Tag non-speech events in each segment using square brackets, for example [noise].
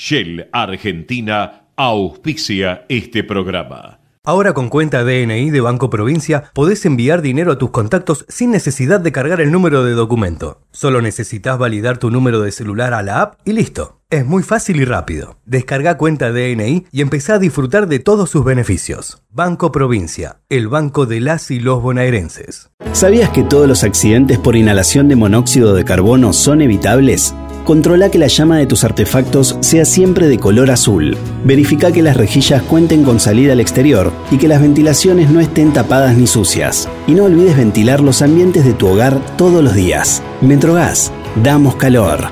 Shell Argentina auspicia este programa. Ahora con cuenta DNI de Banco Provincia podés enviar dinero a tus contactos sin necesidad de cargar el número de documento. Solo necesitas validar tu número de celular a la app y listo. Es muy fácil y rápido. Descarga cuenta DNI y empezá a disfrutar de todos sus beneficios. Banco Provincia, el banco de las y los bonaerenses. ¿Sabías que todos los accidentes por inhalación de monóxido de carbono son evitables? Controla que la llama de tus artefactos sea siempre de color azul. Verifica que las rejillas cuenten con salida al exterior y que las ventilaciones no estén tapadas ni sucias. Y no olvides ventilar los ambientes de tu hogar todos los días. Metrogas, damos calor.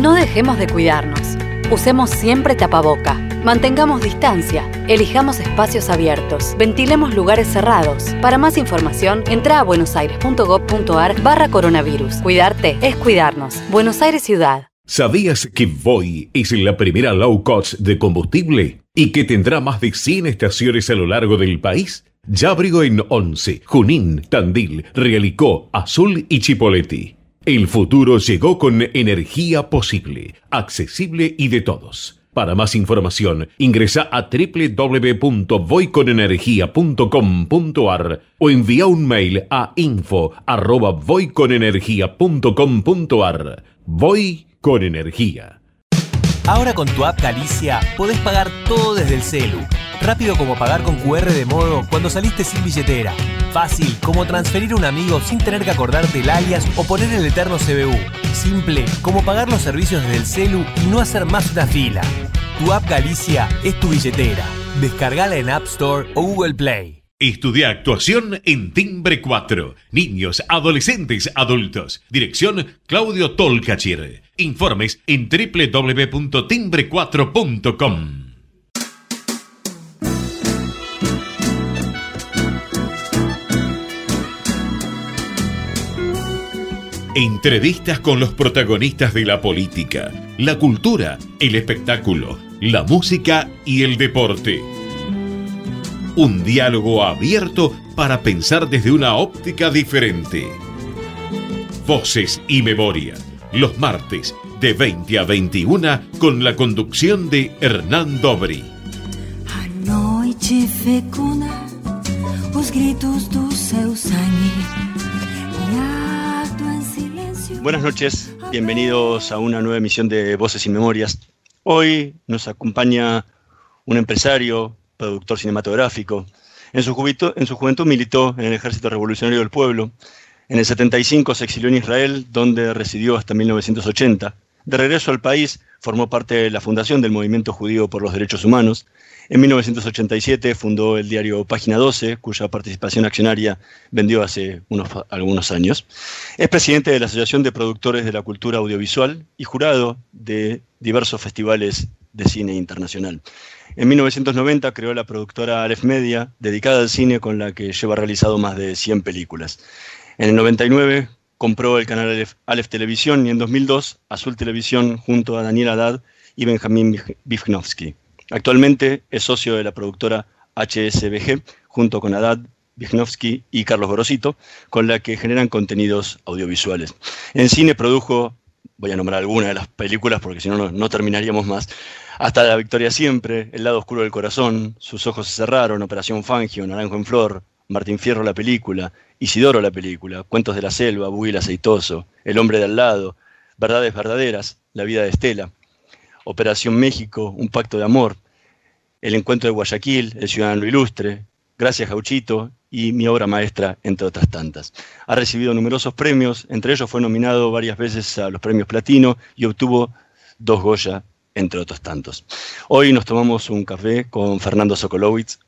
No dejemos de cuidarnos. Usemos siempre tapaboca. Mantengamos distancia. Elijamos espacios abiertos. Ventilemos lugares cerrados. Para más información, entra a buenosaires.gov.ar barra coronavirus. Cuidarte es cuidarnos. Buenos Aires Ciudad. ¿Sabías que Voy es la primera low cost de combustible y que tendrá más de 100 estaciones a lo largo del país? Ya abrió en Once, Junín, Tandil, Realicó, Azul y Chipoleti. El futuro llegó con energía posible, accesible y de todos. Para más información, ingresa a www.voyconenergia.com.ar o envía un mail a info@voyconenergia.com.ar. Voy con energía. Ahora con tu app Galicia podés pagar todo desde el celu. Rápido como pagar con QR de modo cuando saliste sin billetera. Fácil como transferir a un amigo sin tener que acordarte el alias o poner el eterno CBU. Simple como pagar los servicios desde el celu y no hacer más una fila. Tu app Galicia es tu billetera. Descargala en App Store o Google Play. Estudia actuación en Timbre 4. Niños, adolescentes, adultos. Dirección Claudio Tolcachir. Informes en www.timbre4.com. Entrevistas con los protagonistas de la política, la cultura, el espectáculo, la música y el deporte. Un diálogo abierto para pensar desde una óptica diferente. Voces y memoria, los martes de 20 a 21 con la conducción de Hernán Dobri. A noite fecunda os gritos do seu sangue. Buenas noches, bienvenidos a una nueva emisión de Voces y Memorias. Hoy nos acompaña un empresario, productor cinematográfico. En su, juventud, en su juventud militó en el Ejército Revolucionario del Pueblo. En el 75 se exilió en Israel, donde residió hasta 1980. De regreso al país, formó parte de la fundación del Movimiento Judío por los Derechos Humanos. En 1987 fundó el diario Página 12, cuya participación accionaria vendió hace unos, algunos años. Es presidente de la Asociación de Productores de la Cultura Audiovisual y jurado de diversos festivales de cine internacional. En 1990 creó la productora Aleph Media, dedicada al cine con la que lleva realizado más de 100 películas. En el 99 compró el canal Aleph, Televisión y en 2002 Azul Televisión junto a Daniel Haddad y Benjamín Bifnovsky. Actualmente es socio de la productora HSBG junto con Haddad, Bifnovsky y Carlos Gorosito, con la que generan contenidos audiovisuales. En cine produjo, voy a nombrar algunas de las películas porque si no, no terminaríamos más, hasta La Victoria Siempre, El lado oscuro del corazón, Sus ojos se cerraron, Operación Fangio, Naranjo en Flor, Martín Fierro la película, Isidoro la película, Cuentos de la Selva, el Aceitoso, El hombre de al lado, Verdades verdaderas, La vida de Estela, Operación México, Un pacto de amor, El encuentro de Guayaquil, El ciudadano ilustre, Gracias Gauchito y mi obra maestra, entre otras tantas. Ha recibido numerosos premios, entre ellos fue nominado varias veces a los premios Platino y obtuvo dos Goya, entre otros tantos. Hoy nos tomamos un café con Fernando Sokolowitz,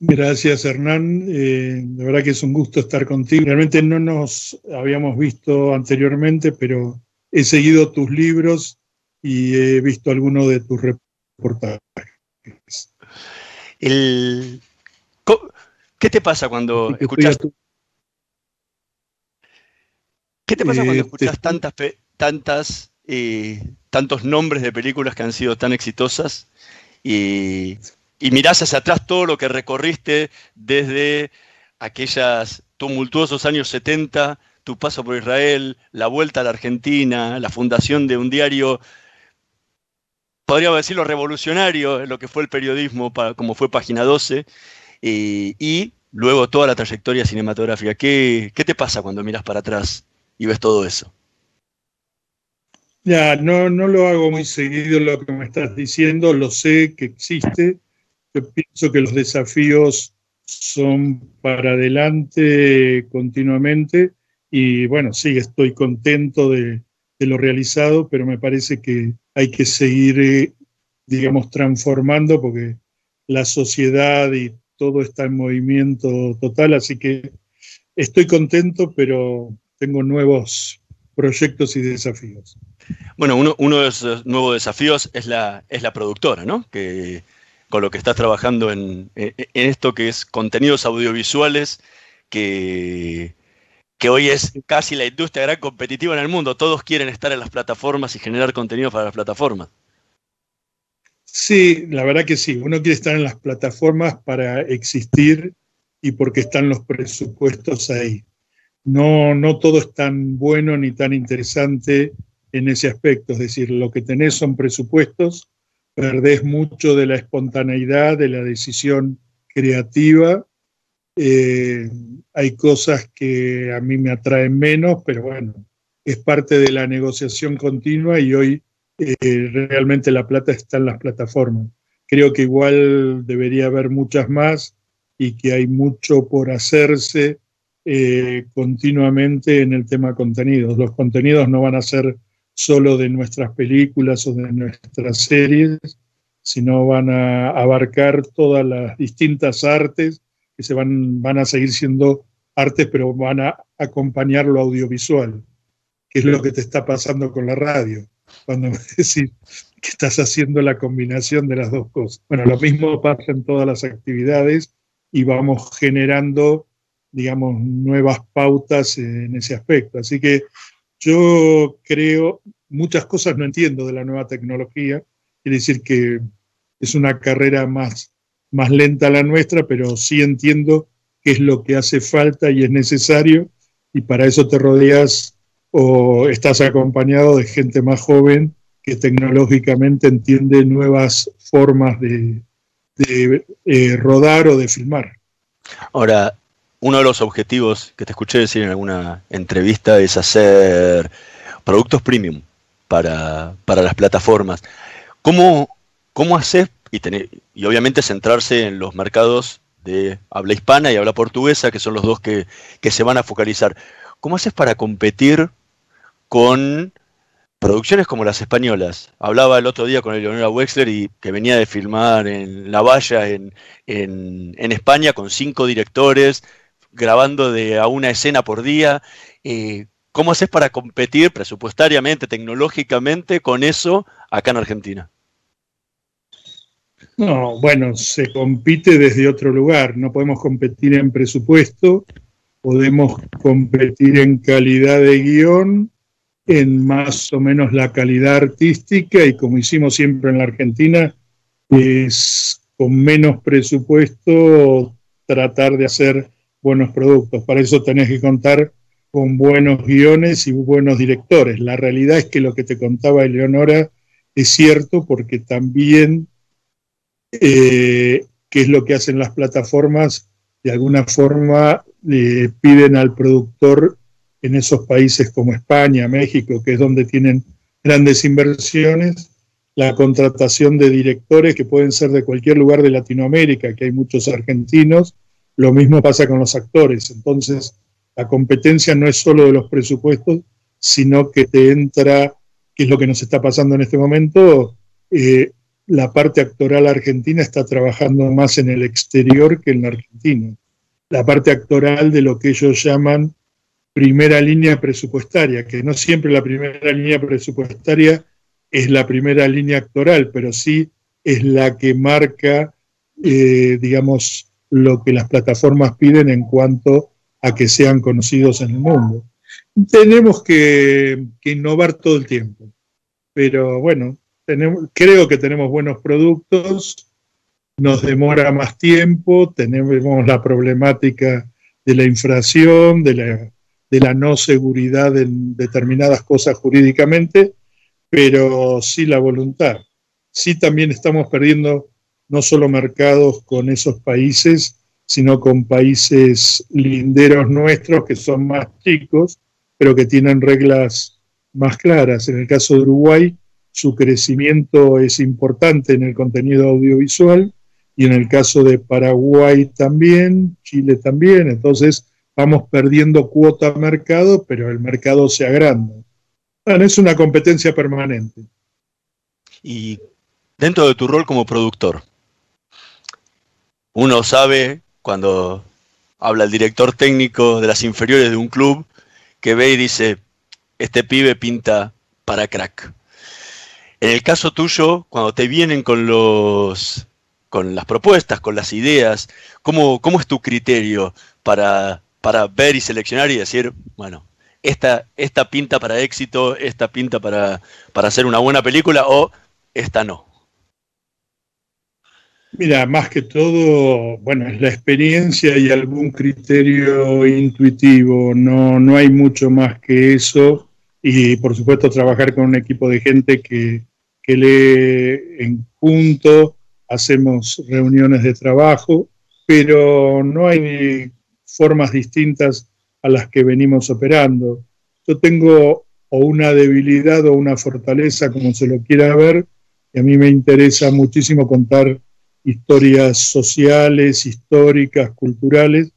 Gracias, Hernán. Eh, de verdad que es un gusto estar contigo. Realmente no nos habíamos visto anteriormente, pero he seguido tus libros y he visto algunos de tus reportajes. El, ¿Qué te pasa cuando escuchas... ¿Qué te pasa cuando eh, escuchas tantas, tantas, eh, tantos nombres de películas que han sido tan exitosas y, y mirás hacia atrás todo lo que recorriste desde aquellos tumultuosos años 70, tu paso por Israel, la vuelta a la Argentina, la fundación de un diario, podríamos decirlo revolucionario, lo que fue el periodismo, como fue Página 12, y, luego toda la trayectoria cinematográfica. ¿Qué, ¿Qué te pasa cuando miras para atrás y ves todo eso? Ya, no, no lo hago muy seguido lo que me estás diciendo, lo sé que existe. Yo pienso que los desafíos son para adelante continuamente y bueno, sí, estoy contento de, lo realizado, pero me parece que hay que seguir, eh, digamos, transformando porque la sociedad y todo está en movimiento total, así que estoy contento, pero tengo nuevos proyectos y desafíos. Bueno, uno, de esos nuevos desafíos es la, es la productora, ¿no? Que con lo que estás trabajando en, esto que es contenidos audiovisuales, que, hoy es casi la industria gran competitiva en el mundo. Todos quieren estar en las plataformas y generar contenido para las plataformas. Sí, la verdad que sí. Uno quiere estar en las plataformas para existir y porque están los presupuestos ahí. No, no todo es tan bueno ni tan interesante en ese aspecto. Es decir, lo que tenés son presupuestos, perdés mucho de la espontaneidad, de la decisión creativa. Eh, hay cosas que a mí me atraen menos, pero bueno, es parte de la negociación continua y hoy eh, realmente la plata está en las plataformas. Creo que igual debería haber muchas más y que hay mucho por hacerse eh, continuamente en el tema contenidos. Los contenidos no van a ser solo de nuestras películas o de nuestras series, sino van a abarcar todas las distintas artes que se van, van a seguir siendo artes, pero van a acompañar lo audiovisual, que es lo que te está pasando con la radio, cuando me [laughs] decís que estás haciendo la combinación de las dos cosas. Bueno, lo mismo pasa en todas las actividades y vamos generando, digamos, nuevas pautas en ese aspecto. Así que yo creo, muchas cosas no entiendo de la nueva tecnología, quiere decir que es una carrera más, más lenta la nuestra, pero sí entiendo qué es lo que hace falta y es necesario, y para eso te rodeas o estás acompañado de gente más joven que tecnológicamente entiende nuevas formas de, eh, rodar o de filmar. Ahora, uno de los objetivos que te escuché decir en alguna entrevista es hacer productos premium para, las plataformas. ¿Cómo, cómo haces, y, y obviamente centrarse en los mercados de habla hispana y habla portuguesa, que son los dos que, que se van a focalizar, ¿cómo haces para competir con producciones como las españolas. Hablaba el otro día con Eleonora Wexler y que venía de filmar en La Valla en, en, en España con cinco directores, grabando de a una escena por día. Eh, ¿Cómo haces para competir presupuestariamente, tecnológicamente con eso acá en Argentina? No, bueno, se compite desde otro lugar. No podemos competir en presupuesto, podemos competir en calidad de guion, en más o menos la calidad artística y como hicimos siempre en la Argentina, es con menos presupuesto tratar de hacer buenos productos. Para eso tenés que contar con buenos guiones y buenos directores. La realidad es que lo que te contaba Eleonora es cierto porque también, eh, ¿qué es lo que hacen las plataformas? De alguna forma piden al productor en esos países como España, México, que es donde tienen grandes inversiones, la contratación de directores que pueden ser de cualquier lugar de Latinoamérica, que hay muchos argentinos, lo mismo pasa con los actores. Entonces, la competencia no es solo de los presupuestos, sino que te entra, que es lo que nos está pasando en este momento, eh, la parte actoral argentina está trabajando más en el exterior que en la Argentina. La parte actoral de lo que ellos llaman primera línea presupuestaria, que no siempre la primera línea presupuestaria es la primera línea actoral, pero sí es la que marca, eh, digamos, lo que las plataformas piden en cuanto a que sean conocidos en el mundo. Tenemos que, innovar todo el tiempo, pero bueno, creo que tenemos buenos productos, nos demora más tiempo, tenemos la problemática de la inflación, de la, de la no seguridad en determinadas cosas jurídicamente, pero sí la voluntad. Sí también estamos perdiendo no solo mercados con esos países, sino con países linderos nuestros que son más chicos, pero que tienen reglas más claras. En el caso de Uruguay, su crecimiento es importante en el contenido audiovisual y en el caso de Paraguay también, Chile también. Entonces vamos perdiendo cuota mercado, pero el mercado se agranda. Bueno, es una competencia permanente. Y dentro de tu rol como productor, uno sabe cuando habla el director técnico de las inferiores de un club que ve y dice, este pibe pinta para crack. En el caso tuyo, cuando te vienen con los con las propuestas, con las ideas, ¿cómo, cómo es tu criterio para, para ver y seleccionar y decir, bueno, esta, esta pinta para éxito, esta pinta para, para hacer una buena película o esta no? Mira, más que todo, bueno, es la experiencia y algún criterio intuitivo, no, no hay mucho más que eso. Y por supuesto trabajar con un equipo de gente que, que lee en punto, hacemos reuniones de trabajo, pero no hay formas distintas a las que venimos operando. Yo tengo o una debilidad o una fortaleza, como se lo quiera ver, y a mí me interesa muchísimo contar historias sociales, históricas, culturales,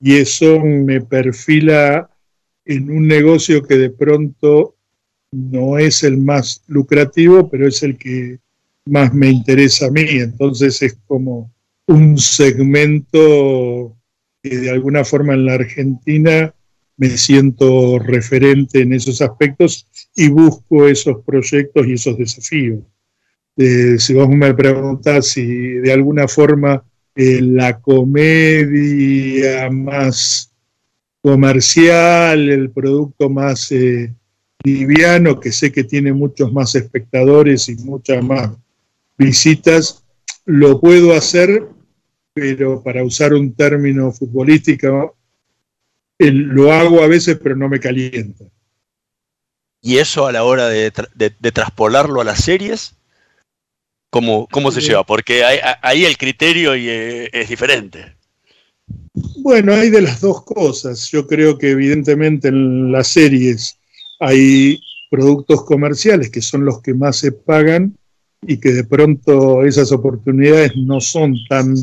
y eso me perfila en un negocio que de pronto no es el más lucrativo, pero es el que más me interesa a mí. Entonces es como un segmento que de alguna forma en la Argentina me siento referente en esos aspectos y busco esos proyectos y esos desafíos. Eh, si vos me preguntás si de alguna forma eh, la comedia más comercial, el producto más eh, liviano, que sé que tiene muchos más espectadores y muchas más visitas, lo puedo hacer, pero para usar un término futbolístico, lo hago a veces, pero no me calienta. ¿Y eso a la hora de traspolarlo a las series? ¿Cómo, cómo se lleva? Porque ahí, el criterio eh, es diferente. Bueno, hay de las dos cosas. Yo creo que evidentemente en las series hay productos comerciales que son los que más se pagan y que de pronto esas oportunidades no son tan,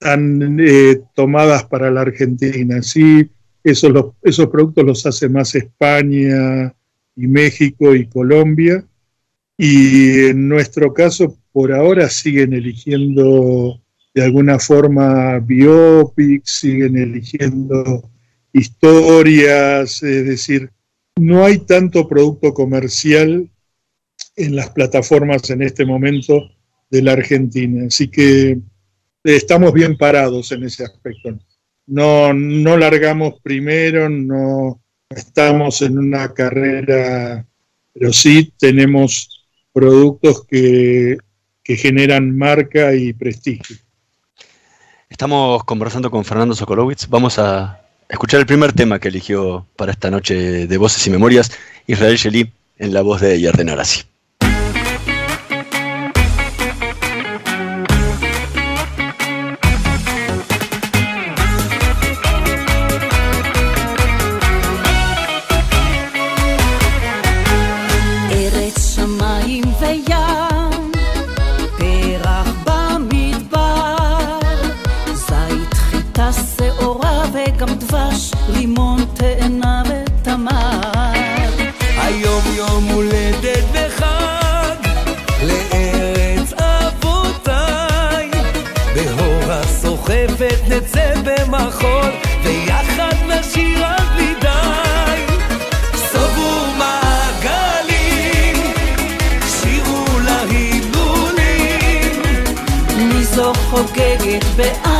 tan eh, tomadas para la Argentina. Sí, esos, esos productos los hace más España y México y Colombia y en nuestro caso, por ahora siguen eligiendo de alguna forma biopics, siguen eligiendo historias, es decir, no hay tanto producto comercial en las plataformas en este momento de la Argentina. Así que estamos bien parados en ese aspecto. No, no largamos primero, no estamos en una carrera, pero sí tenemos productos que, generan marca y prestigio. Estamos conversando con Fernando Sokolowitz. Vamos a escuchar el primer tema que eligió para esta noche de Voces y Memorias, Israel Sheli, en la voz de Yarden Arasi. במחול ויחד נשיר על בלי די סובו מעגלים שירו להילולים. מי זוכר חוגגת בעין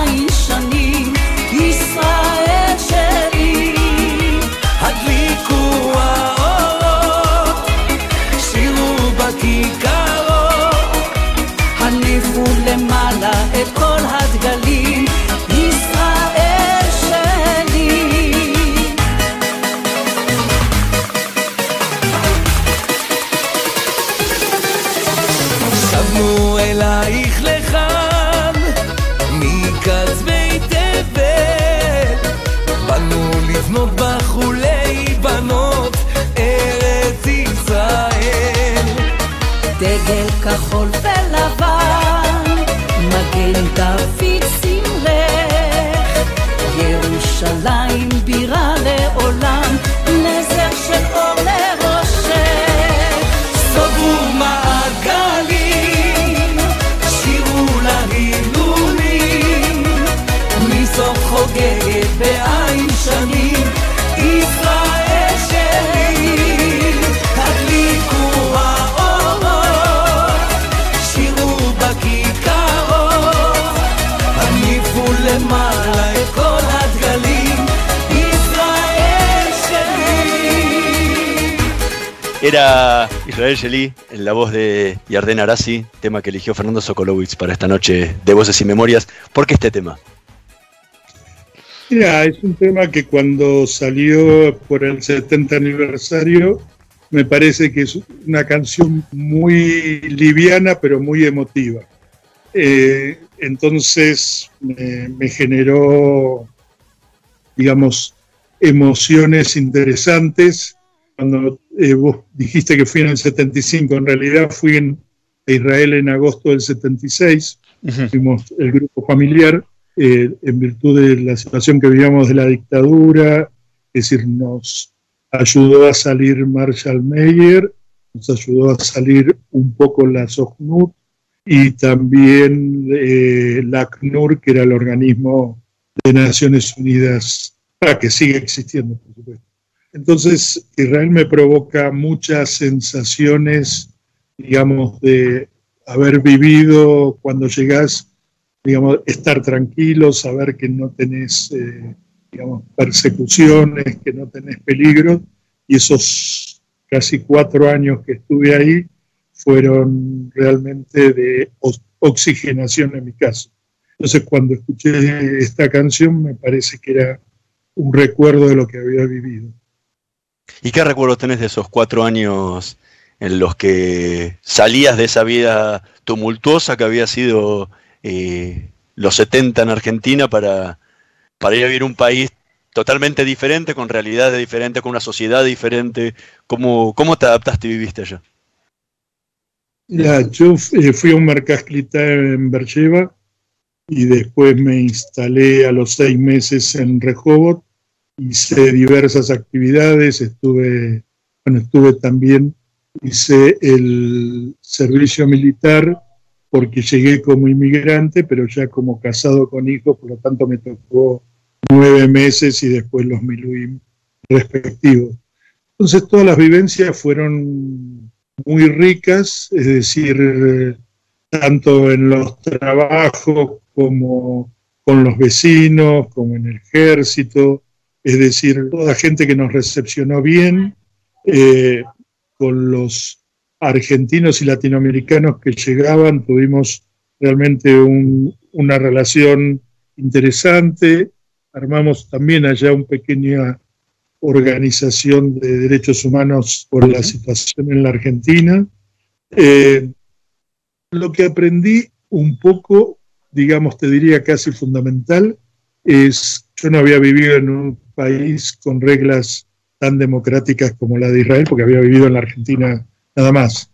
Era Israel Sheli en la voz de Yarden Arasi, tema que eligió Fernando Sokolowitz para esta noche de Voces y Memorias. ¿Por qué este tema? Mira, es un tema que cuando salió por el 70 aniversario, me parece que es una canción muy liviana, pero muy emotiva. Eh, entonces me generó, digamos, emociones interesantes. Cuando eh, vos dijiste que fui en el 75, en realidad fui en a Israel en agosto del 76, fuimos el grupo familiar, eh, en virtud de la situación que vivíamos de la dictadura, es decir, nos ayudó a salir Marshall Meyer, nos ayudó a salir un poco la SOCNUT y también eh, la ACNUR, que era el organismo de Naciones Unidas, ah, que sigue existiendo, por supuesto. Entonces, Israel me provoca muchas sensaciones, digamos, de haber vivido cuando llegás, digamos, estar tranquilo, saber que no tenés, eh, digamos, persecuciones, que no tenés peligro, y esos casi cuatro años que estuve ahí fueron realmente de ox- oxigenación en mi caso. Entonces, cuando escuché esta canción, me parece que era un recuerdo de lo que había vivido. ¿Y qué recuerdos tenés de esos cuatro años en los que salías de esa vida tumultuosa que había sido eh, los 70 en Argentina para, para ir a vivir un país totalmente diferente, con realidades diferentes, con una sociedad diferente? ¿Cómo, cómo te adaptaste y viviste allá? Ya, yo eh, fui a un Mercasclita en Bercheva y después me instalé a los seis meses en Rehovot. Hice diversas actividades, estuve, bueno, estuve también, hice el servicio militar porque llegué como inmigrante, pero ya como casado con hijos, por lo tanto me tocó nueve meses y después los miluim respectivos. Entonces todas las vivencias fueron muy ricas, es decir, tanto en los trabajos como con los vecinos, como en el ejército, es decir, toda gente que nos recepcionó bien, eh, con los argentinos y latinoamericanos que llegaban, tuvimos realmente un- una relación interesante, armamos también allá una pequeña organización de derechos humanos por la situación en la Argentina. Eh, lo que aprendí un poco, digamos, te diría casi fundamental, es, yo no había vivido en un país con reglas tan democráticas como la de Israel, porque había vivido en la Argentina nada más.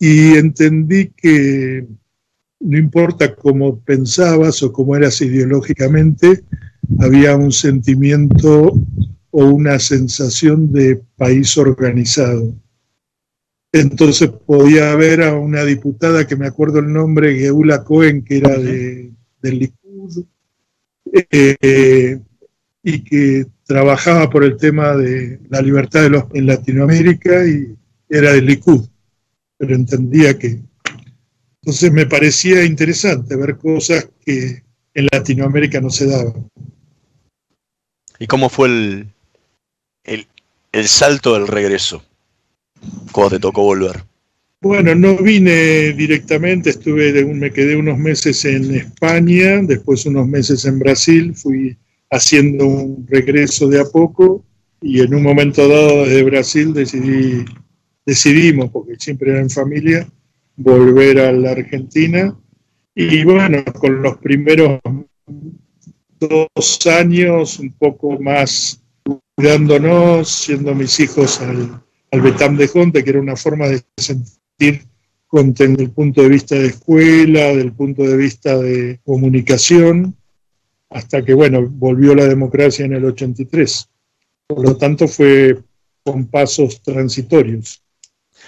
Y entendí que no importa cómo pensabas o cómo eras ideológicamente, había un sentimiento o una sensación de país organizado. Entonces podía ver a una diputada que me acuerdo el nombre, Geula Cohen, que era de, del Likud, eh, y que trabajaba por el tema de la libertad de los, en Latinoamérica y era del Likud, pero entendía que Entonces me parecía interesante ver cosas que en Latinoamérica no se daban. ¿Y cómo fue el, el, el salto del regreso? Cuando te tocó volver. Bueno, no vine directamente, estuve de un- me quedé unos meses en España, después unos meses en Brasil, fui haciendo un regreso de a poco y en un momento dado desde Brasil decidí, decidimos, porque siempre era en familia, volver a la Argentina. Y bueno, con los primeros dos años un poco más cuidándonos, yendo mis hijos al, al Betam de Jonte, que era una forma de sentir desde el punto de vista de escuela, del punto de vista de comunicación, hasta que, bueno, volvió la democracia en el 83. Por lo tanto, fue con pasos transitorios.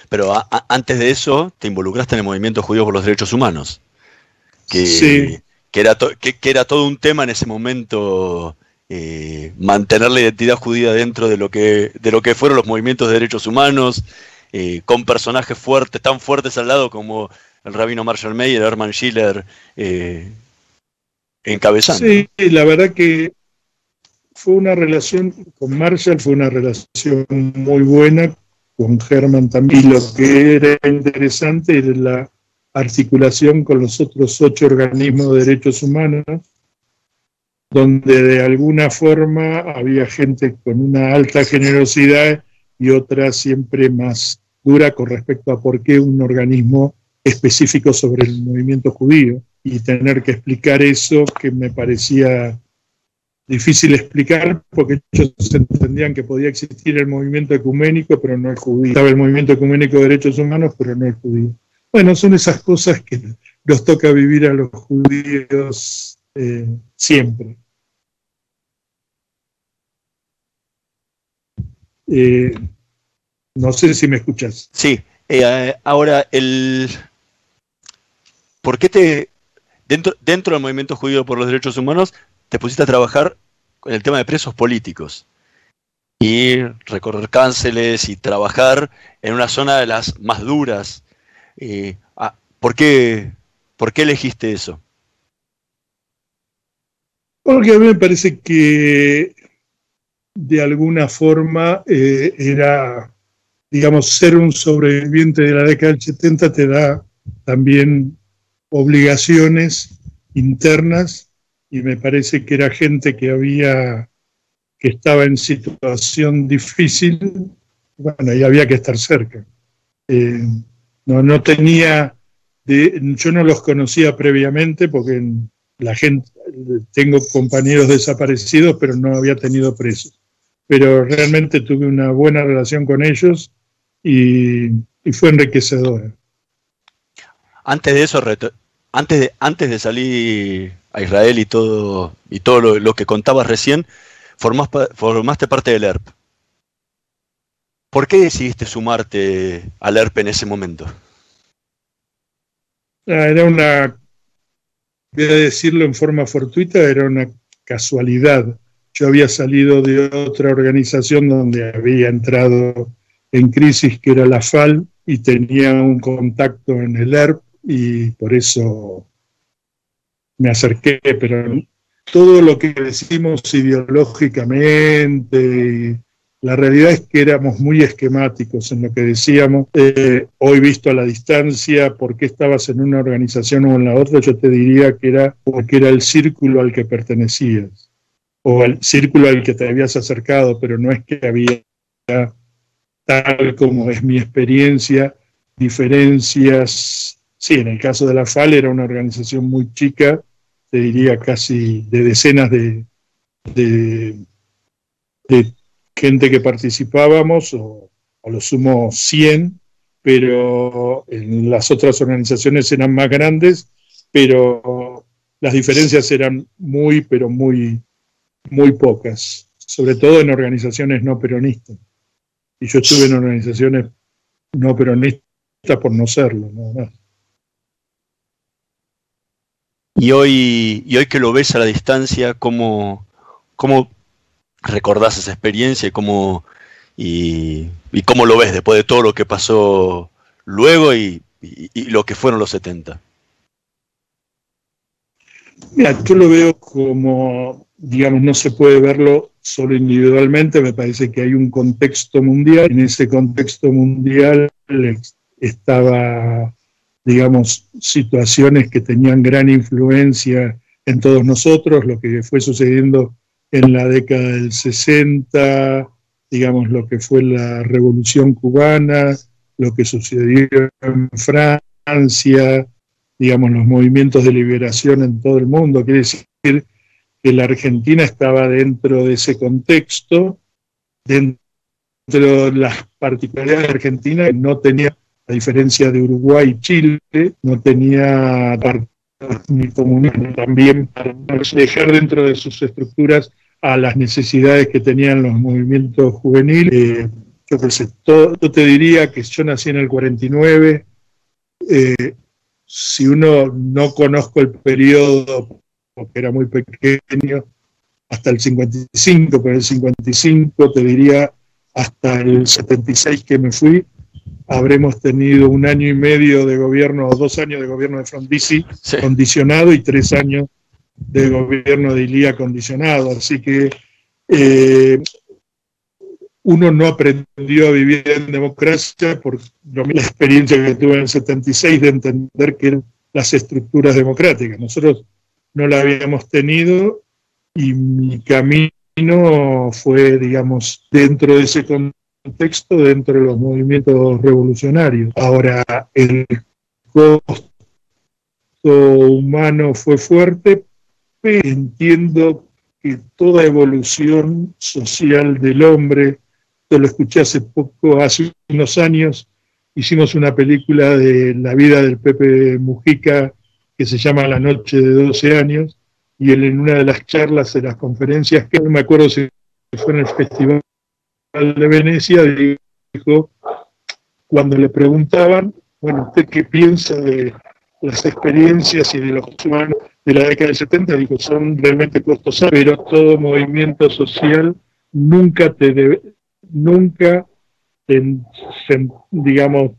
Pero a- a- antes de eso, te involucraste en el movimiento judío por los derechos humanos. Que, Sí. que, era, to- que, que era todo un tema en ese momento eh, mantener la identidad judía dentro de lo que, de lo que fueron los movimientos de derechos humanos, eh, con personajes fuertes, tan fuertes al lado como el rabino Marshall Mayer, Herman Schiller, eh, encabezando. Sí, la verdad que fue una relación con Marshall, fue una relación muy buena, con Herman también. Y lo que era interesante era la articulación con los otros ocho organismos de derechos humanos, donde de alguna forma había gente con una alta generosidad y otra siempre más dura con respecto a por qué un organismo específico sobre el movimiento judío y tener que explicar eso que me parecía difícil explicar porque ellos entendían que podía existir el movimiento ecuménico pero no el judío. Estaba el movimiento ecuménico de derechos humanos pero no el judío. Bueno, son esas cosas que nos toca vivir a los judíos eh, siempre. Eh, no sé si me escuchas. Sí, eh, ahora el... ¿Por qué te... Dentro, dentro del movimiento judío por los derechos humanos, te pusiste a trabajar con el tema de presos políticos? Y recorrer cárceles y trabajar en una zona de las más duras. Eh, ah, ¿por, qué, ¿Por qué elegiste eso? Porque a mí me parece que de alguna forma eh, era, digamos, ser un sobreviviente de la década del 70 te da también obligaciones internas y me parece que era gente que había, que estaba en situación difícil, bueno, y había que estar cerca. Eh, no, no tenía, de, yo no los conocía previamente porque la gente, tengo compañeros desaparecidos, pero no había tenido presos. Pero realmente tuve una buena relación con ellos y, y fue enriquecedora. Antes de eso, antes de, antes de salir a Israel y todo, y todo lo, que contabas recién, formaste parte del ERP. ¿Por qué decidiste sumarte al ERP en ese momento? Era una voy a decirlo en forma fortuita, era una casualidad. Yo había salido de otra organización donde había entrado en crisis, que era la FAL, y tenía un contacto en el ERP, y por eso me acerqué, pero todo lo que decimos ideológicamente, la realidad es que éramos muy esquemáticos en lo que decíamos. Eh, hoy visto a la distancia, por qué estabas en una organización o en la otra, yo te diría que era porque era el círculo al que pertenecías o el círculo al que te habías acercado, pero no es que había, tal como es mi experiencia, diferencias. Sí, en el caso de la FAL era una organización muy chica, te diría casi de decenas de, gente que participábamos, o a lo sumo 100, pero en las otras organizaciones eran más grandes, pero las diferencias eran muy, pero muy, muy pocas, sobre todo en organizaciones no peronistas. Y yo estuve en organizaciones no peronistas por no serlo, nada más. Y hoy, y hoy que lo ves a la distancia, ¿cómo, cómo recordás esa experiencia y cómo, y, cómo lo ves después de todo lo que pasó luego y, y, y lo que fueron los 70? Mira, yo lo veo como, digamos, no se puede verlo solo individualmente, me parece que hay un contexto mundial, en ese contexto mundial estaba, digamos, situaciones que tenían gran influencia en todos nosotros, lo que fue sucediendo en la década del 60, digamos, lo que fue la revolución cubana, lo que sucedió en Francia, digamos, los movimientos de liberación en todo el mundo. Quiere decir que la Argentina estaba dentro de ese contexto, dentro de las particularidades de Argentina, no tenía, a diferencia de Uruguay y Chile, no tenía ni comunismo, también para dejar dentro de sus estructuras a las necesidades que tenían los movimientos juveniles. Eh, yo, todo, te diría que yo nací en el 49, eh, si uno no conozco el periodo, porque era muy pequeño, hasta el 55, pero el 55 te diría hasta el 76 que me fui, habremos tenido un año y medio de gobierno, o dos años de gobierno de Frondizi sí. condicionado y tres años de gobierno de Ilía condicionado. Así que eh, uno no aprendió a vivir en democracia por la experiencia que tuve en el 76 de entender que eran las estructuras democráticas. Nosotros no la habíamos tenido y mi camino fue, digamos, dentro de ese contexto, dentro de los movimientos revolucionarios. Ahora, el costo humano fue fuerte, pero entiendo que toda evolución social del hombre, lo escuché hace poco, hace unos años, hicimos una película de la vida del Pepe Mujica que se llama La Noche de 12 años, y él en una de las charlas, de las conferencias, que no me acuerdo si fue en el Festival de Venecia, dijo, cuando le preguntaban, bueno, ¿usted qué piensa de las experiencias y de los humanos de la década del 70? Dijo, son realmente costosas, pero todo movimiento social nunca te debe, nunca, digamos,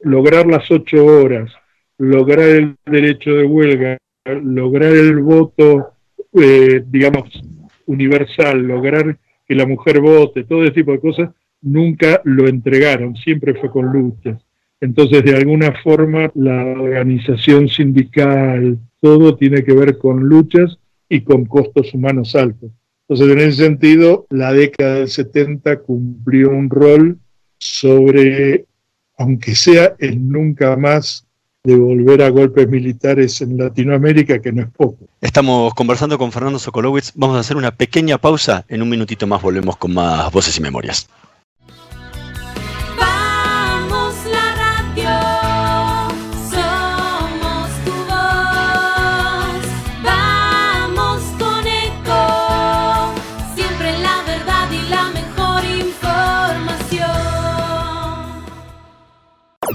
lograr las ocho horas, lograr el derecho de huelga, lograr el voto, eh, digamos, universal, lograr que la mujer vote, todo ese tipo de cosas, nunca lo entregaron, siempre fue con luchas. Entonces, de alguna forma, la organización sindical, todo tiene que ver con luchas y con costos humanos altos. Entonces, en ese sentido, la década del 70 cumplió un rol sobre, aunque sea el nunca más de volver a golpes militares en Latinoamérica, que no es poco. Estamos conversando con Fernando Sokolowitz. Vamos a hacer una pequeña pausa. En un minutito más volvemos con más voces y memorias.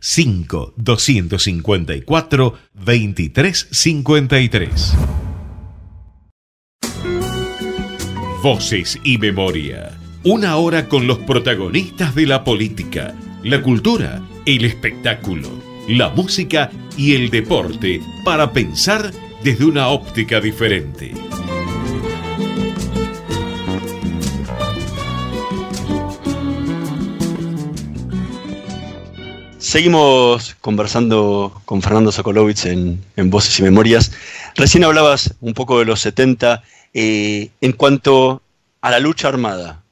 5 254 2353. Voces y memoria. Una hora con los protagonistas de la política, la cultura, el espectáculo, la música y el deporte para pensar desde una óptica diferente. Seguimos conversando con Fernando Sokolovitz en, Voces y Memorias. Recién hablabas un poco de los 70 eh, en cuanto a la lucha armada.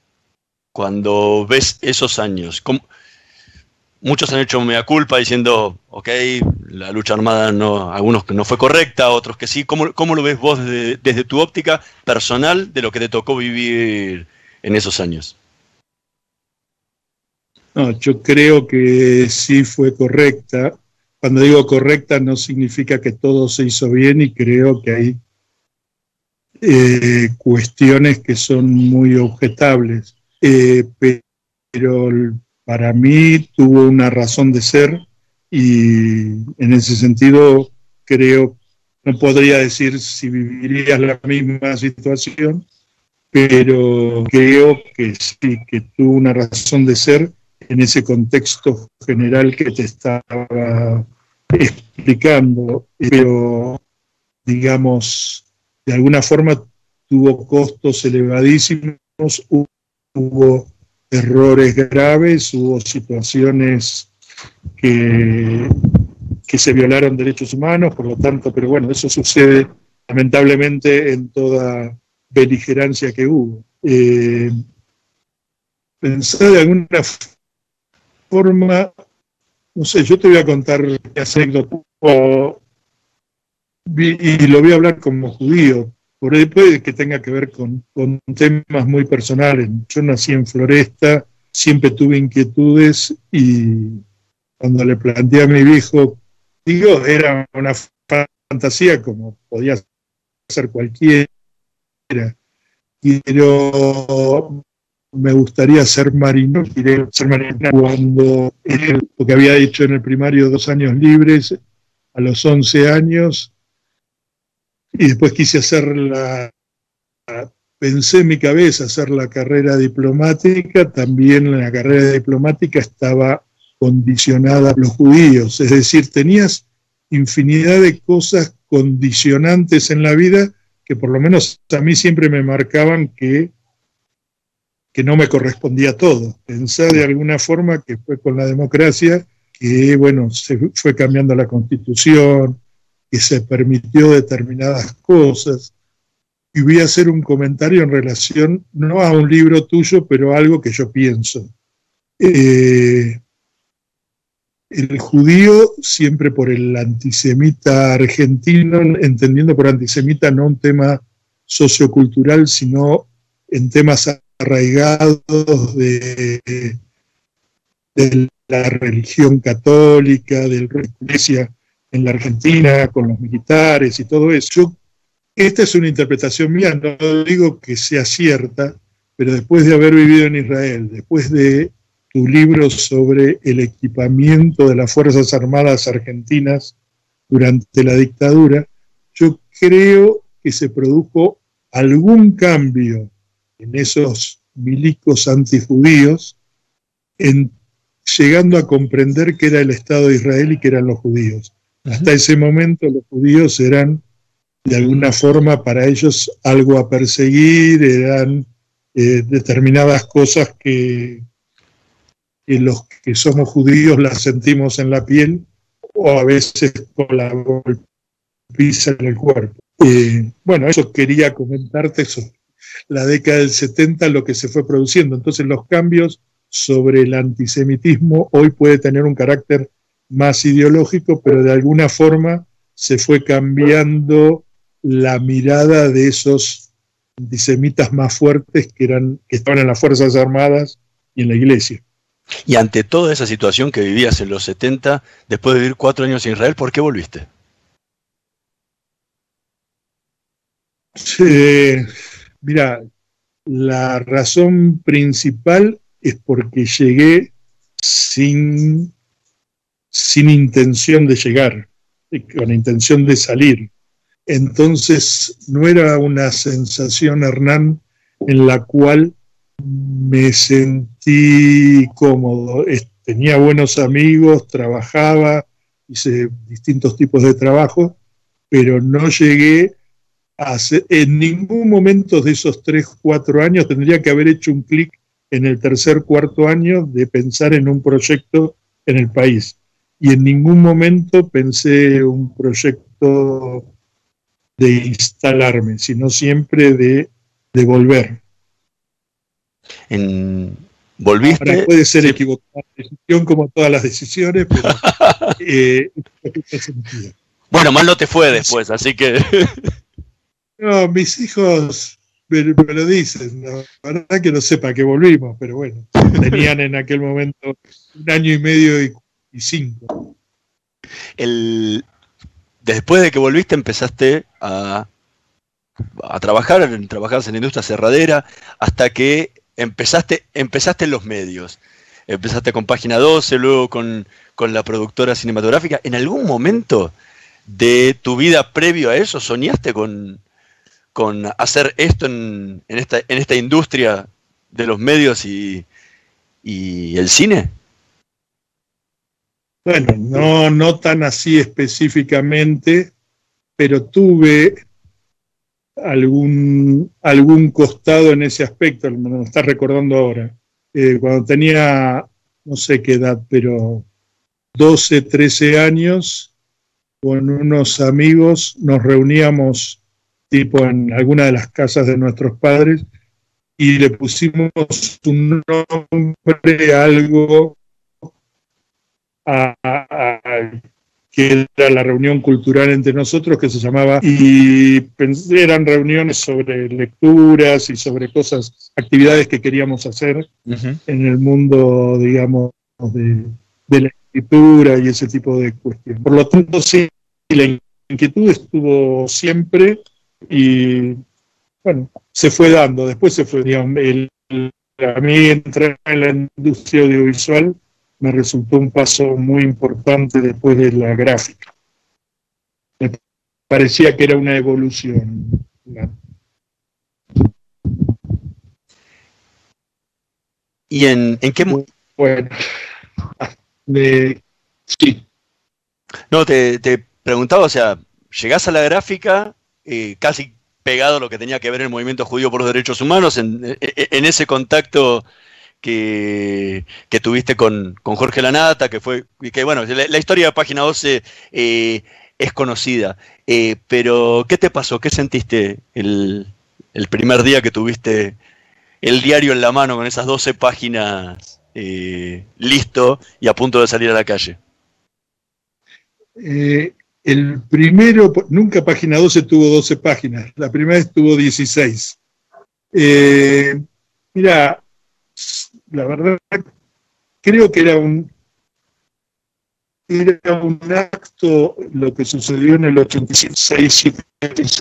Cuando ves esos años, muchos han hecho mea culpa diciendo, ok, la lucha armada no, algunos que no fue correcta, otros que sí. ¿Cómo, lo ves vos desde tu óptica personal de lo que te tocó vivir en esos años? No, yo creo que sí fue correcta. cuando digo correcta no significa que todo se hizo bien y creo que hay eh, cuestiones que son muy objetables. Eh, pero para mí tuvo una razón de ser y en ese sentido creo, no podría decir si vivirías la misma situación, pero creo que sí, que tuvo una razón de ser en ese contexto general que te estaba explicando, pero digamos, de alguna forma tuvo costos elevadísimos, hubo errores graves, hubo situaciones que, que se violaron derechos humanos, por lo tanto, pero bueno, eso sucede lamentablemente en toda beligerancia que hubo. Eh, pensar de alguna forma, no sé, yo te voy a contar anécdota, y lo voy a hablar como judío, por ahí puede que tenga que ver con, con, temas muy personales. Yo nací en Floresta, siempre tuve inquietudes y cuando le planteé a mi viejo, digo, era una fantasía como podía ser cualquiera, pero me gustaría ser marino, ser marino cuando, había hecho en el primario dos años libres, a los 11 años, y después quise hacer la, pensé en mi cabeza hacer la carrera diplomática, también la carrera diplomática estaba condicionada a los judíos, es decir, tenías infinidad de cosas condicionantes en la vida que por lo menos a mí siempre me marcaban que, que no me correspondía todo. Pensé de alguna forma que fue con la democracia que, bueno, se fue cambiando la constitución, que se permitió determinadas cosas. Y voy a hacer un comentario en relación, no a un libro tuyo, pero a algo que yo pienso. Eh, el judío, siempre por el antisemita argentino, entendiendo por antisemita no un tema sociocultural, sino en temas arraigados de, la religión católica, de la iglesia en la Argentina, con los militares y todo eso. esta es una interpretación mía, no digo que sea cierta, pero después de haber vivido en Israel, después de tu libro sobre el equipamiento de las Fuerzas Armadas Argentinas durante la dictadura, yo creo que se produjo algún cambio en esos milicos antijudíos, en, llegando a comprender que era el Estado de Israel y que eran los judíos. Hasta ese momento los judíos eran de alguna forma para ellos algo a perseguir, eran eh, determinadas cosas que, los que somos judíos las sentimos en la piel o a veces con la golpiza en el cuerpo. Eh, bueno, eso quería comentarte sobre la década del 70, lo que se fue produciendo. Entonces los cambios sobre el antisemitismo hoy puede tener un carácter más ideológico, pero de alguna forma se fue cambiando la mirada de esos antisemitas más fuertes que, eran, que estaban en las Fuerzas Armadas y en la Iglesia. Y ante toda esa situación que vivías en los 70, después de vivir cuatro años en Israel, ¿por qué volviste? Mira, la razón principal es porque llegué sin sin intención de llegar, con intención de salir. Entonces no era una sensación, Hernán, en la cual me sentí cómodo. Tenía buenos amigos, trabajaba, hice distintos tipos de trabajo, pero no llegué en ningún momento de esos tres, cuatro años tendría que haber hecho un clic en el tercer, cuarto año de pensar en un proyecto en el país y en ningún momento pensé un proyecto de instalarme, sino siempre de, de volver. En, ¿Volviste? puede ser equivocada la decisión como todas las decisiones, pero [laughs] eh, Bueno, mal no te fue después, así que... [laughs] no, mis hijos me, lo dicen, la verdad que no sepa que volvimos, pero bueno, [laughs] tenían en aquel momento un año y medio y cinco. El, después de que volviste empezaste a, a trabajar, trabajabas en la industria cerradera, hasta que empezaste, empezaste en los medios. Empezaste con Página 12, luego con, con la productora cinematográfica. ¿En algún momento de tu vida previo a eso soñaste con, con hacer esto en, esta, industria de los medios y, y el cine? Bueno, no, no tan así específicamente, pero tuve algún, algún costado en ese aspecto, me lo estás recordando ahora. Eh, cuando tenía, no sé qué edad, pero 12, 13 años, con unos amigos nos reuníamos tipo en alguna de las casas de nuestros padres y le pusimos un nombre, algo a, que era la reunión cultural entre nosotros que se llamaba, y eran reuniones sobre lecturas y sobre cosas, actividades que queríamos hacer uh -huh. en el mundo, digamos, de, de, la escritura y ese tipo de cuestiones. Por lo tanto, sí, la inquietud estuvo siempre y, bueno, se fue dando, después se fue, digamos, el, a mí entrar en la industria audiovisual me resultó un paso muy importante después de la gráfica. Me parecía que era una evolución. ¿Y en, en qué Bueno, [laughs] de, sí. No, te, te, preguntaba, o sea, llegás a la gráfica eh, casi pegado a lo que tenía que ver el movimiento judío por los derechos humanos, en, en ese contacto que, tuviste con, con, Jorge Lanata, que fue, que bueno, la, la historia de Página 12 eh, es conocida, eh, pero ¿qué te pasó? ¿Qué sentiste el, el, primer día que tuviste el diario en la mano con esas 12 páginas eh, listo y a punto de salir a la calle? Eh, el primero, nunca Página 12 tuvo 12 páginas, la primera vez tuvo 16. Eh, mira, la verdad, creo que era un, era un acto lo que sucedió en el 86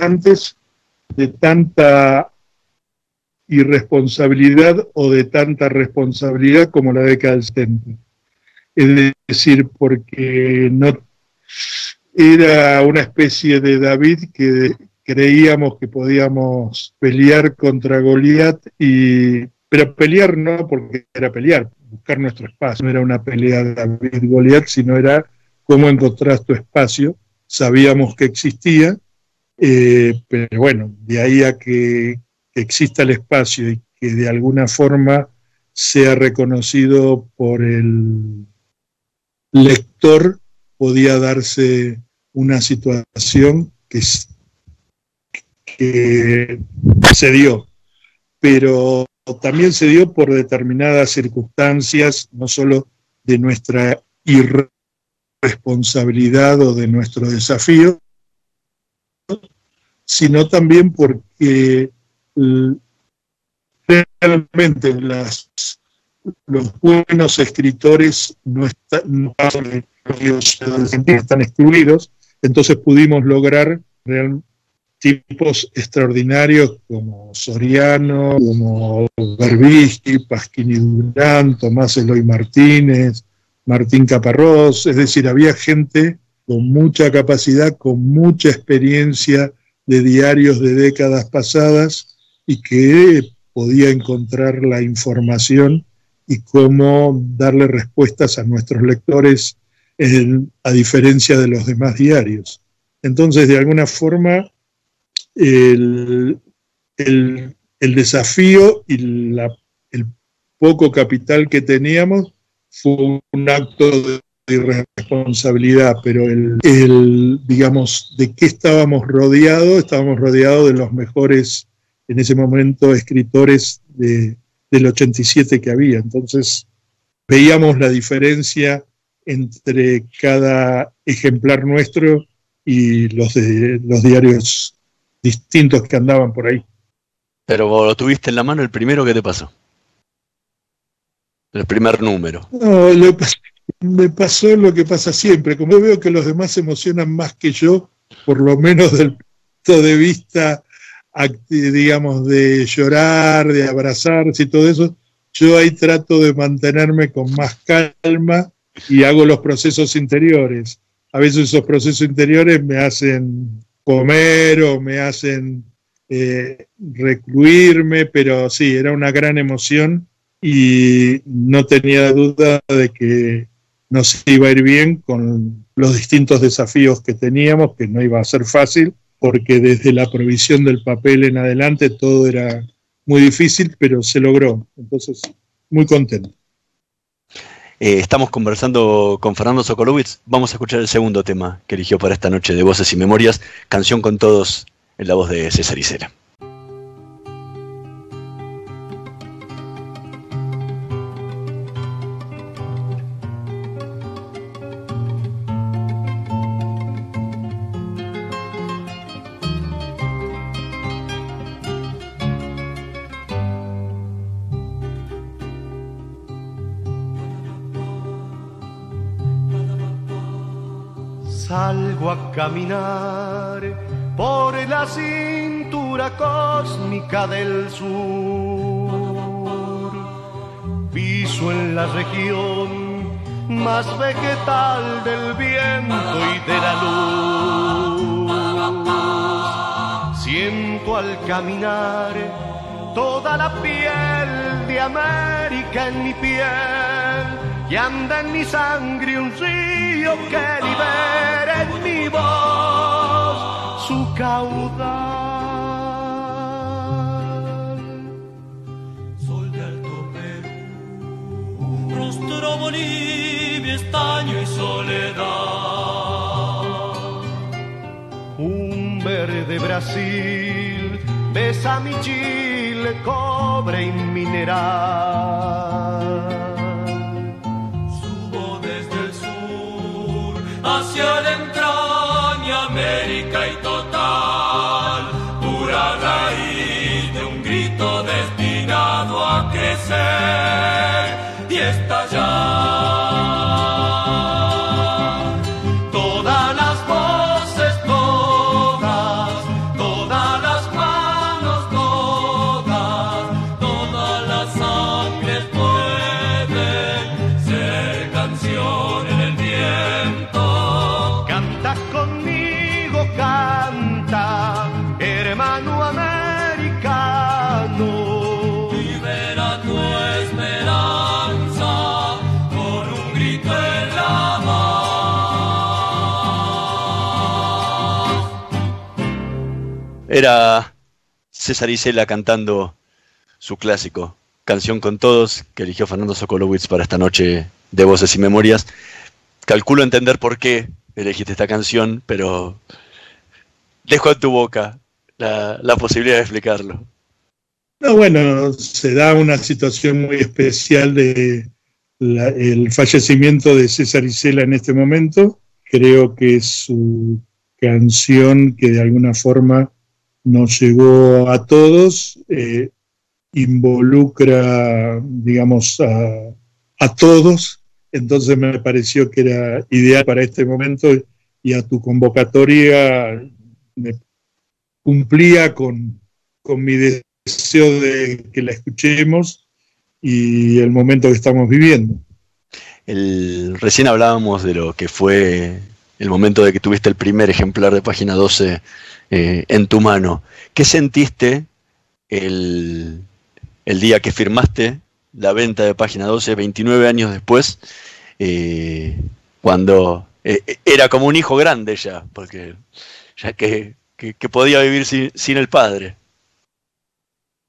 antes de tanta irresponsabilidad o de tanta responsabilidad como la década del 70. Es decir, porque no era una especie de David que creíamos que podíamos pelear contra Goliat y pero pelear no porque era pelear, buscar nuestro espacio. No era una pelea David Goliat, sino era cómo encontrás tu espacio. Sabíamos que existía, eh, pero bueno, de ahí a que, exista el espacio y que de alguna forma sea reconocido por el lector, podía darse una situación que, se dio. Pero también se dio por determinadas circunstancias, no solo de nuestra irresponsabilidad o de nuestro desafío, sino también porque realmente las, los buenos escritores no están, no están excluidos, entonces pudimos lograr tipos extraordinarios como Soriano, como Berbisky, Pasquini Durán, Tomás Eloy Martínez, Martín Caparrós, es decir, había gente con mucha capacidad, con mucha experiencia de diarios de décadas pasadas y que podía encontrar la información y cómo darle respuestas a nuestros lectores a diferencia de los demás diarios. Entonces, de alguna forma, el, el, el desafío y el poco capital que teníamos fue un acto de irresponsabilidad, pero el, el, digamos, de qué estábamos rodeados, estábamos rodeados de los mejores, en ese momento, escritores de, del 87 que había. Entonces, veíamos la diferencia entre cada ejemplar nuestro y los de los diarios distintos que andaban por ahí. Pero vos lo tuviste en la mano el primero que te pasó. El primer número. No, lo, Me pasó lo que pasa siempre, como veo que los demás se emocionan más que yo, por lo menos del punto de vista, digamos, de llorar, de abrazarse y todo eso, yo ahí trato de mantenerme con más calma y hago los procesos interiores. A veces esos procesos interiores me hacen comer o me hacen eh, recluirme, pero sí, era una gran emoción y no tenía duda de que nos iba a ir bien con los distintos desafíos que teníamos, que no iba a ser fácil, porque desde la provisión del papel en adelante todo era muy difícil, pero se logró. Entonces, muy contento. Eh, estamos conversando con Fernando Sokolowitz. Vamos a escuchar el segundo tema que eligió para esta noche de Voces y Memorias, Canción con Todos, en la voz de César Isela. Del sur. Piso en la región más vegetal del viento y de la luz. Siento al caminar toda la piel de América en mi piel y anda en mi sangre un río que libera en mi voz su caudal. Bolivia, estaño y soledad. Un verde Brasil besa mi Chile, cobre y mineral. hacia la Era César Isela cantando su clásico, Canción con Todos, que eligió Fernando Sokolowitz para esta noche de Voces y Memorias. Calculo entender por qué elegiste esta canción, pero dejo en tu boca la, posibilidad de explicarlo. No, bueno, se da una situación muy especial de el fallecimiento de César Isela en este momento. Creo que su canción que de alguna forma nos llegó a todos, eh, involucra, digamos, a, a todos. Entonces me pareció que era ideal para este momento y a tu convocatoria cumplía con, con mi deseo de que la escuchemos y el momento que estamos viviendo. El, recién hablábamos de lo que fue el momento de que tuviste el primer ejemplar de página 12 eh, en tu mano. ¿Qué sentiste el, día que firmaste la venta de página 12, 29 años después, eh, cuando eh, era como un hijo grande ya, porque ya que, podía vivir sin, sin el padre?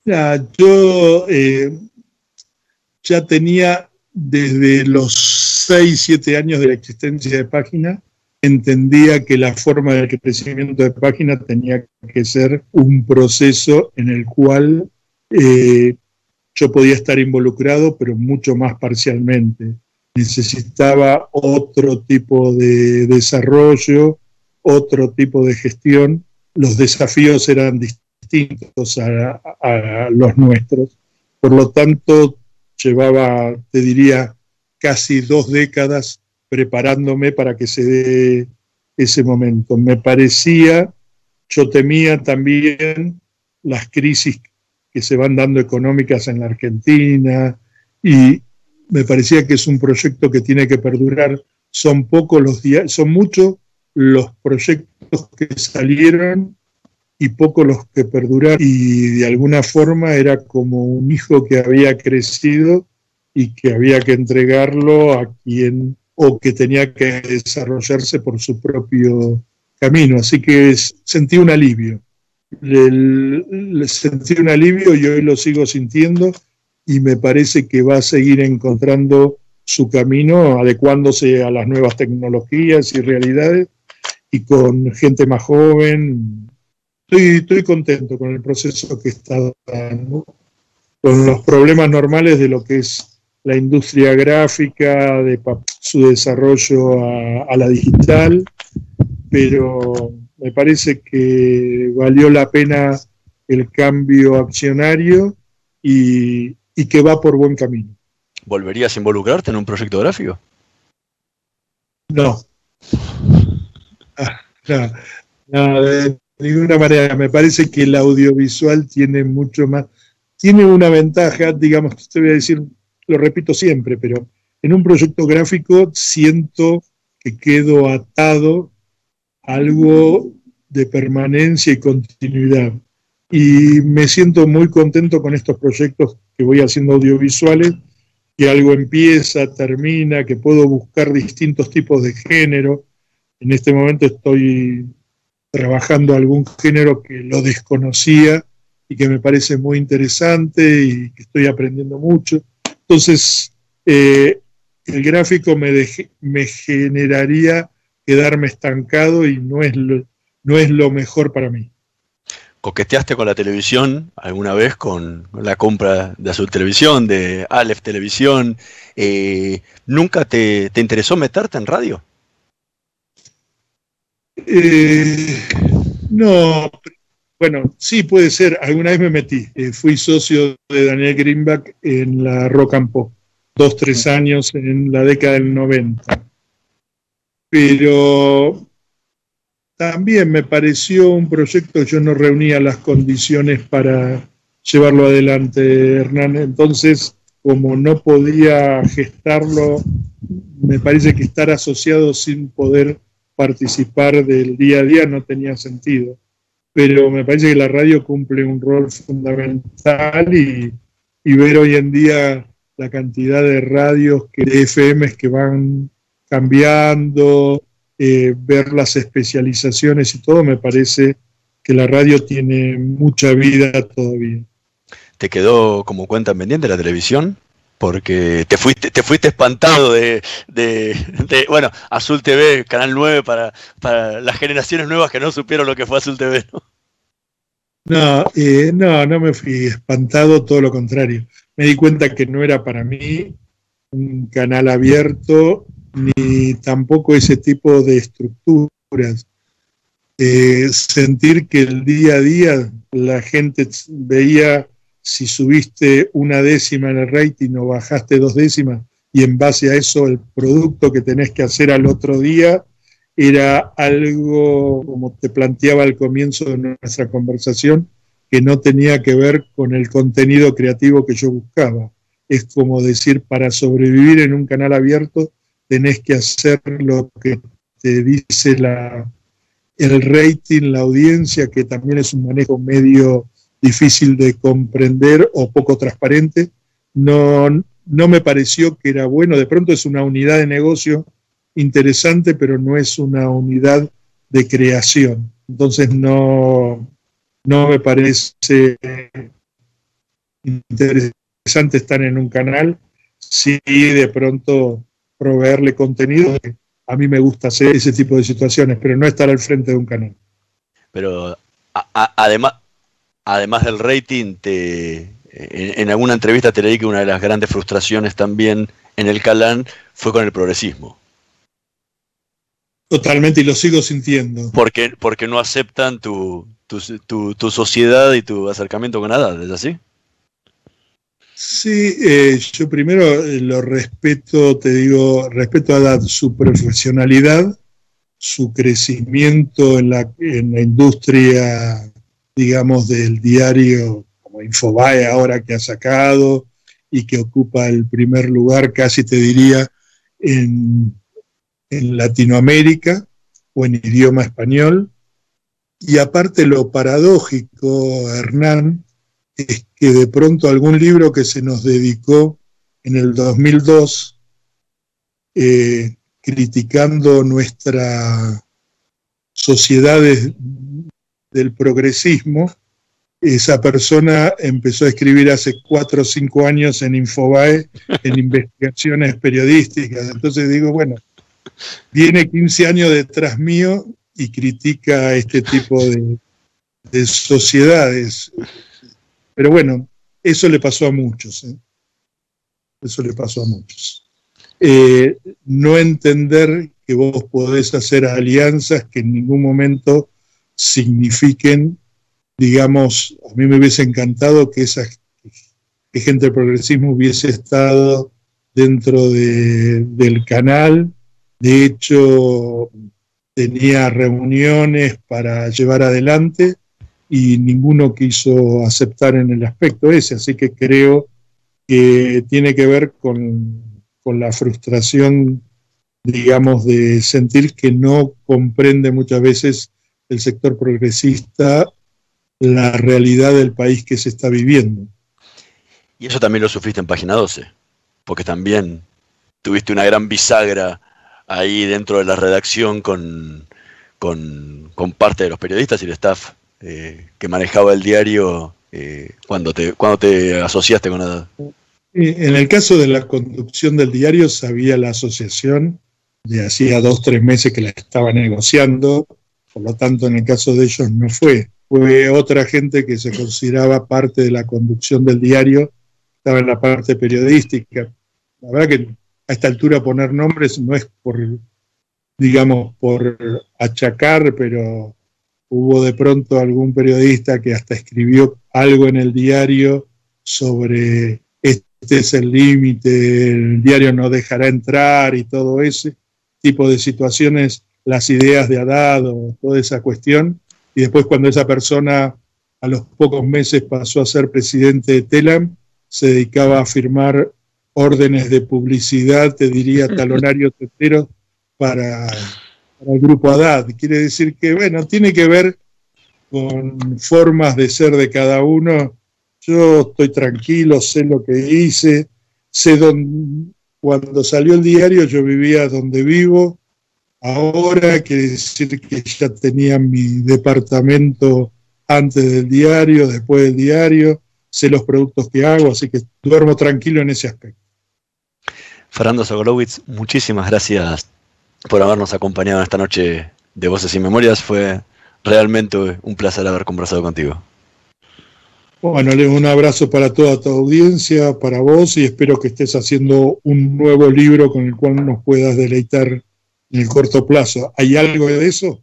Ya, yo ya tenía desde los 6, 7 años de la existencia de página, entendía que la forma del crecimiento de página tenía que ser un proceso en el cual eh, yo podía estar involucrado, pero mucho más parcialmente. Necesitaba otro tipo de desarrollo, otro tipo de gestión. Los desafíos eran distintos a los nuestros. Por lo tanto, llevaba, te diría, casi dos décadas preparándome para que se dé ese momento. Me parecía, yo temía también las crisis que se van dando económicas en la Argentina y me parecía que es un proyecto que tiene que perdurar. Son pocos los días, son muchos los proyectos que salieron y pocos los que perduraron. Y de alguna forma era como un hijo que había crecido y que había que entregarlo a quien o que tenía que desarrollarse por su propio camino. Así que sentí un alivio. Sentí un alivio y hoy lo sigo sintiendo y me parece que va a seguir encontrando su camino adecuándose a las nuevas tecnologías y realidades y con gente más joven. Estoy, estoy contento con el proceso que está dando, con los problemas normales de lo que es la industria gráfica, de su desarrollo a, a la digital, pero me parece que valió la pena el cambio accionario y, y que va por buen camino. ¿Volverías a involucrarte en un proyecto gráfico? No. Ah, [laughs] no, no, de ninguna manera. Me parece que el audiovisual tiene mucho más. Tiene una ventaja, digamos, te voy a decir, lo repito siempre, pero en un proyecto gráfico siento que quedo atado a algo de permanencia y continuidad. Y me siento muy contento con estos proyectos que voy haciendo audiovisuales, que algo empieza, termina, que puedo buscar distintos tipos de género. En este momento estoy trabajando algún género que lo desconocía y que me parece muy interesante y que estoy aprendiendo mucho. Entonces, eh, el gráfico me, me generaría quedarme estancado y no es, lo, no es lo mejor para mí. ¿Coqueteaste con la televisión alguna vez con la compra de Azul Televisión, de Aleph Televisión? Eh, ¿Nunca te, te, interesó meterte en radio? Eh, no, bueno, sí puede ser. Alguna vez me metí. Eh, fui socio de Daniel Greenback en la Rock and Pop, dos, tres años en la década del 90. Pero también me pareció un proyecto, yo no reunía las condiciones para llevarlo adelante, Hernán. Entonces, como no podía gestarlo, me parece que estar asociado sin poder participar del día a día no tenía sentido pero me parece que la radio cumple un rol fundamental y, ver hoy en día la cantidad de radios, que, de FMs que van cambiando, eh, ver las especializaciones y todo, me parece que la radio tiene mucha vida todavía. ¿Te quedó como cuenta pendiente la televisión? Porque te fuiste, te fuiste espantado de, de, de, bueno, Azul TV, Canal 9, para, para las generaciones nuevas que no supieron lo que fue Azul TV, ¿no? No, eh, no, no me fui espantado, todo lo contrario. Me di cuenta que no era para mí un canal abierto, ni tampoco ese tipo de estructuras. Eh, sentir que el día a día la gente veía si subiste una décima en el rating o bajaste dos décimas y en base a eso el producto que tenés que hacer al otro día era algo, como te planteaba al comienzo de nuestra conversación, que no tenía que ver con el contenido creativo que yo buscaba. Es como decir, para sobrevivir en un canal abierto tenés que hacer lo que te dice la, el rating, la audiencia, que también es un manejo medio difícil de comprender o poco transparente. No, no me pareció que era bueno. De pronto es una unidad de negocio interesante, pero no es una unidad de creación. Entonces no, no me parece interesante estar en un canal si de pronto proveerle contenido. A mí me gusta hacer ese tipo de situaciones, pero no estar al frente de un canal. Pero además, además del rating, te, en, en, alguna entrevista te leí que una de las grandes frustraciones también en el Calán fue con el progresismo. Totalmente, y lo sigo sintiendo. Porque, porque no aceptan tu, tu, tu, tu sociedad y tu acercamiento con Haddad, ¿es así? Sí, eh, yo primero eh, lo respeto, te digo, respeto a su profesionalidad, su crecimiento en la, en la industria, digamos, del diario como Infobae ahora que ha sacado y que ocupa el primer lugar, casi te diría, en, Latinoamérica o en idioma español. Y aparte lo paradójico, Hernán, es que de pronto algún libro que se nos dedicó en el 2002, eh, criticando nuestra sociedad del progresismo, esa persona empezó a escribir hace cuatro o cinco años en Infobae, en [laughs] investigaciones periodísticas. Entonces digo, bueno, viene 15 años detrás mío y critica este tipo de, de sociedades. Pero bueno, eso le pasó a muchos. ¿eh? Eso le pasó a muchos. Eh, no entender que vos podés hacer alianzas que en ningún momento signifiquen, digamos, a mí me hubiese encantado que esa gente del progresismo hubiese estado dentro de, del canal. De hecho, tenía reuniones para llevar adelante y ninguno quiso aceptar en el aspecto ese, así que creo que tiene que ver con, con la frustración, digamos, de sentir que no comprende muchas veces el sector progresista la realidad del país que se está viviendo. Y eso también lo sufriste en página 12, porque también tuviste una gran bisagra ahí dentro de la redacción con, con, con parte de los periodistas y el staff eh, que manejaba el diario eh, cuando, te, cuando te asociaste con la... En el caso de la conducción del diario, sabía la asociación, de hacía dos, tres meses que la estaba negociando, por lo tanto en el caso de ellos no fue. Fue otra gente que se consideraba parte de la conducción del diario, estaba en la parte periodística. La verdad que a esta altura poner nombres no es por, digamos, por achacar, pero hubo de pronto algún periodista que hasta escribió algo en el diario sobre este es el límite, el diario no dejará entrar y todo ese tipo de situaciones, las ideas de Haddad o toda esa cuestión. Y después cuando esa persona a los pocos meses pasó a ser presidente de Telam, se dedicaba a firmar órdenes de publicidad, te diría [laughs] talonarios enteros para para el grupo Haddad. Quiere decir que, bueno, tiene que ver con formas de ser de cada uno. Yo estoy tranquilo, sé lo que hice, sé dónde, cuando salió el diario yo vivía donde vivo. Ahora quiere decir que ya tenía mi departamento antes del diario, después del diario, sé los productos que hago, así que duermo tranquilo en ese aspecto. Fernando Sogolowitz, muchísimas gracias por habernos acompañado esta noche de Voces y Memorias. Fue realmente un placer haber conversado contigo. Bueno, un abrazo para toda tu audiencia, para vos y espero que estés haciendo un nuevo libro con el cual nos puedas deleitar en el corto plazo. ¿Hay algo de eso?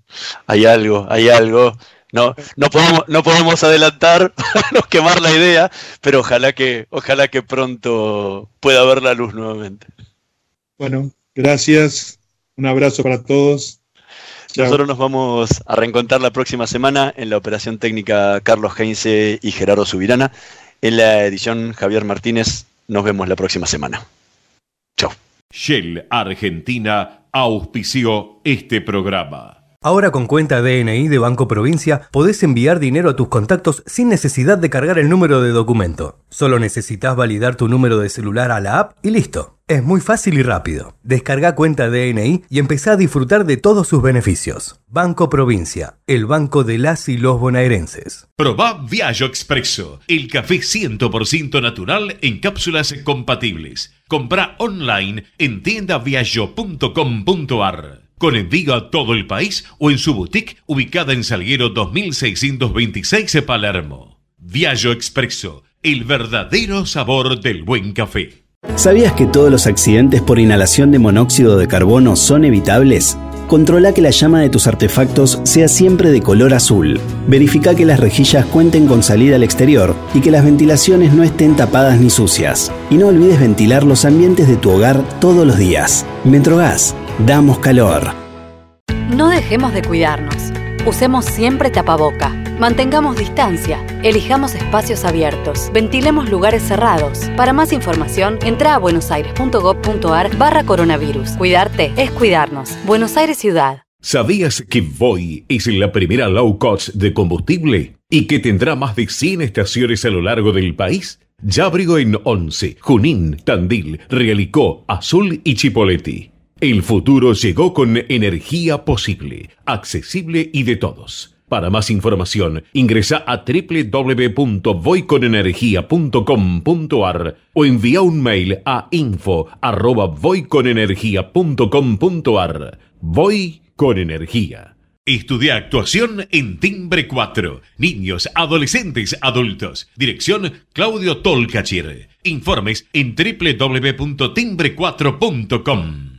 Hay algo, hay algo. No, no podemos, no podemos adelantar, [laughs] no quemar la idea, pero ojalá que, ojalá que pronto pueda ver la luz nuevamente. Bueno, gracias. Un abrazo para todos. Nosotros nos vamos a reencontrar la próxima semana en la operación técnica Carlos Heinze y Gerardo Subirana. En la edición Javier Martínez. Nos vemos la próxima semana. Shell Argentina auspició este programa. Ahora con cuenta DNI de Banco Provincia podés enviar dinero a tus contactos sin necesidad de cargar el número de documento. Solo necesitas validar tu número de celular a la app y listo. Es muy fácil y rápido. Descarga cuenta DNI y empezá a disfrutar de todos sus beneficios. Banco Provincia, el banco de las y los bonaerenses. Probá Viaggio Expresso, el café 100% natural en cápsulas compatibles. Comprá online en tiendaviaggio.com.ar con envío a todo el país o en su boutique ubicada en Salguero 2626 Palermo. Viaggio Expresso, el verdadero sabor del buen café. ¿Sabías que todos los accidentes por inhalación de monóxido de carbono son evitables? Controla que la llama de tus artefactos sea siempre de color azul. Verifica que las rejillas cuenten con salida al exterior y que las ventilaciones no estén tapadas ni sucias. Y no olvides ventilar los ambientes de tu hogar todos los días. Metrogas, damos calor. No dejemos de cuidarnos. Usemos siempre tapaboca. Mantengamos distancia. Elijamos espacios abiertos. Ventilemos lugares cerrados. Para más información, entra a buenosaires.gov.ar barra coronavirus. Cuidarte es cuidarnos. Buenos Aires Ciudad. ¿Sabías que Voy es la primera low cost de combustible y que tendrá más de 100 estaciones a lo largo del país? Ya abrió en Once, Junín, Tandil, Realicó, Azul y Chipoleti. El futuro llegó con energía posible, accesible y de todos. Para más información, ingresa a www.voyconenergia.com.ar o envía un mail a info@voyconenergia.com.ar. Voy con energía. Estudia actuación en Timbre 4. Niños, adolescentes, adultos. Dirección Claudio Tolcachir. Informes en www.timbre4.com.